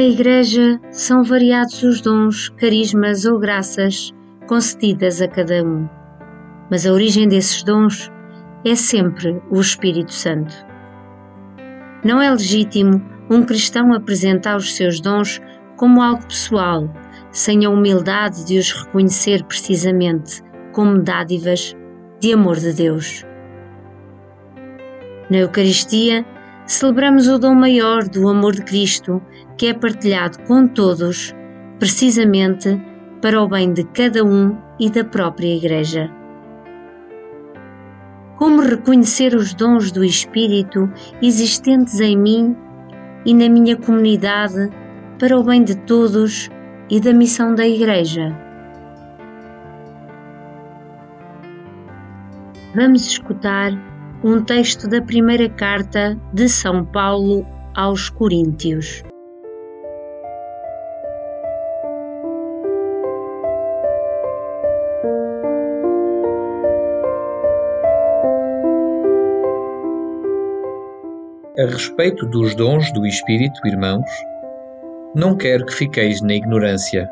Na Igreja são variados os dons, carismas ou graças concedidas a cada um. Mas a origem desses dons é sempre o Espírito Santo. Não é legítimo um cristão apresentar os seus dons como algo pessoal, sem a humildade de os reconhecer precisamente como dádivas de amor de Deus. Na Eucaristia, celebramos o dom maior do amor de Cristo, que é partilhado com todos, precisamente para o bem de cada um e da própria Igreja. Como reconhecer os dons do Espírito existentes em mim e na minha comunidade para o bem de todos e da missão da Igreja? Vamos escutar um texto da primeira carta de São Paulo aos Coríntios. A respeito dos dons do Espírito, irmãos, não quero que fiqueis na ignorância.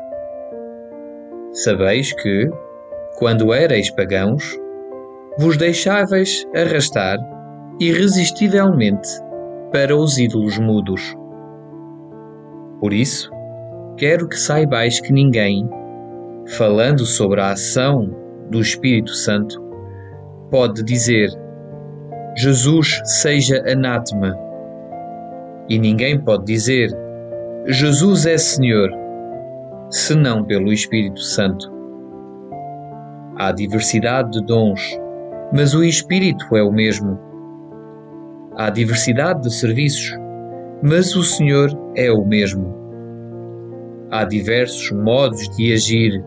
Sabeis que, quando erais pagãos, vos deixáveis arrastar irresistivelmente para os ídolos mudos. Por isso, quero que saibais que ninguém, falando sobre a ação do Espírito Santo, pode dizer: Jesus seja anátema. E ninguém pode dizer: Jesus é Senhor, senão pelo Espírito Santo. Há diversidade de dons mas o espírito é o mesmo. Há diversidade de serviços, mas o Senhor é o mesmo. Há diversos modos de agir,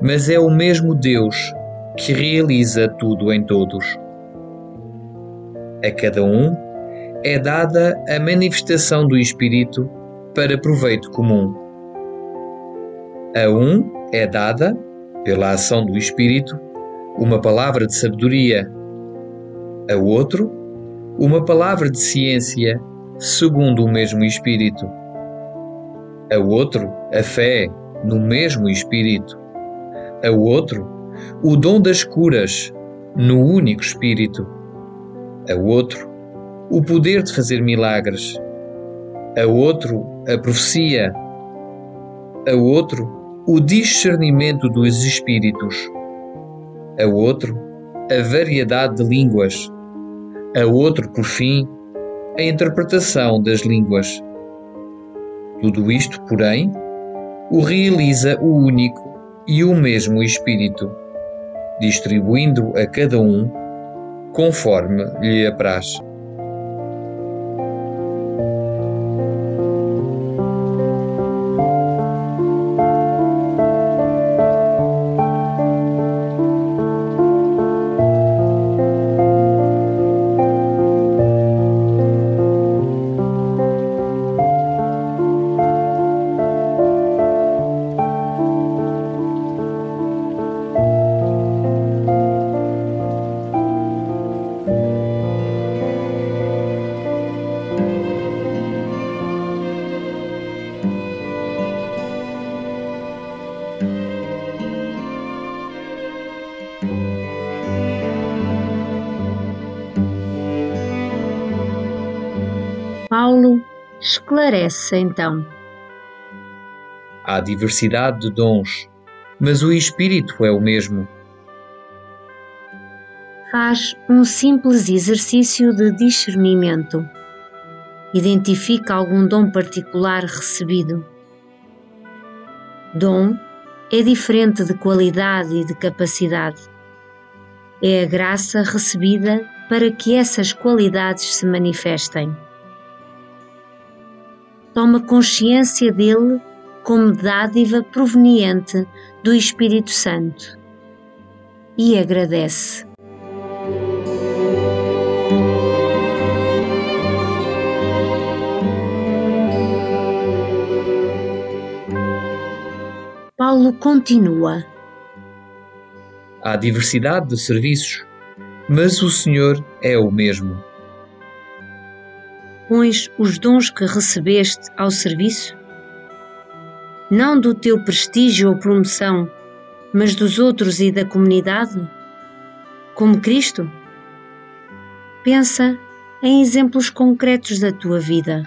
mas é o mesmo Deus que realiza tudo em todos. A cada um é dada a manifestação do Espírito para proveito comum. A um é dada, pela ação do Espírito, uma palavra de sabedoria, a outro, uma palavra de ciência, segundo o mesmo Espírito, a outro, a fé, no mesmo Espírito, a outro, o dom das curas, no único Espírito, a outro, o poder de fazer milagres, a outro, a profecia, a outro, o discernimento dos Espíritos a outro a variedade de línguas, a outro, por fim, a interpretação das línguas. Tudo isto, porém, o realiza o único e o mesmo Espírito, distribuindo a cada um conforme lhe apraz. Paulo esclarece então. Há diversidade de dons, mas o Espírito é o mesmo. Faz um simples exercício de discernimento. Identifica algum dom particular recebido. Dom é diferente de qualidade e de capacidade. É a graça recebida para que essas qualidades se manifestem. Toma consciência dele como dádiva proveniente do Espírito Santo e agradece. Paulo continua. Há diversidade de serviços, mas o Senhor é o mesmo. Pões os dons que recebeste ao serviço? Não do teu prestígio ou promoção, mas dos outros e da comunidade? Como Cristo? Pensa em exemplos concretos da tua vida.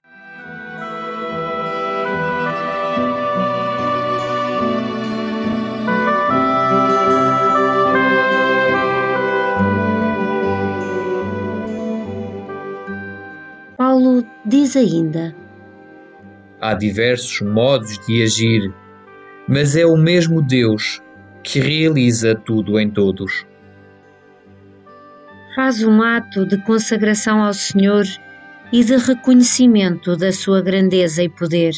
Ainda: Há diversos modos de agir, mas é o mesmo Deus que realiza tudo em todos. Faz um ato de consagração ao Senhor e de reconhecimento da sua grandeza e poder.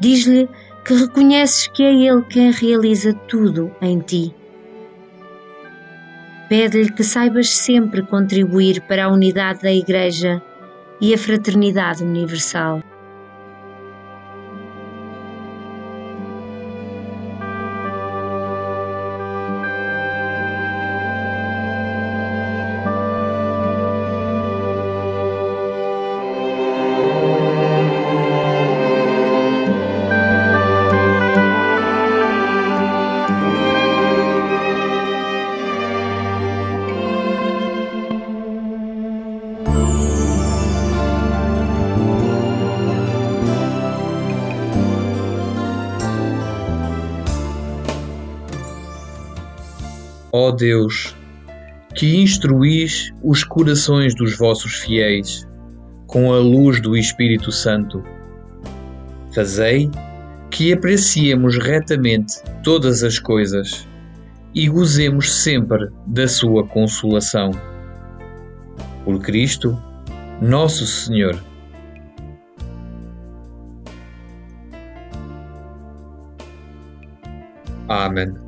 Diz-lhe que reconheces que é Ele quem realiza tudo em ti. Pede-lhe que saibas sempre contribuir para a unidade da Igreja e a fraternidade universal. Ó Deus, que instruís os corações dos vossos fiéis com a luz do Espírito Santo. Fazei que apreciemos retamente todas as coisas e gozemos sempre da sua consolação. Por Cristo, nosso Senhor. Amém.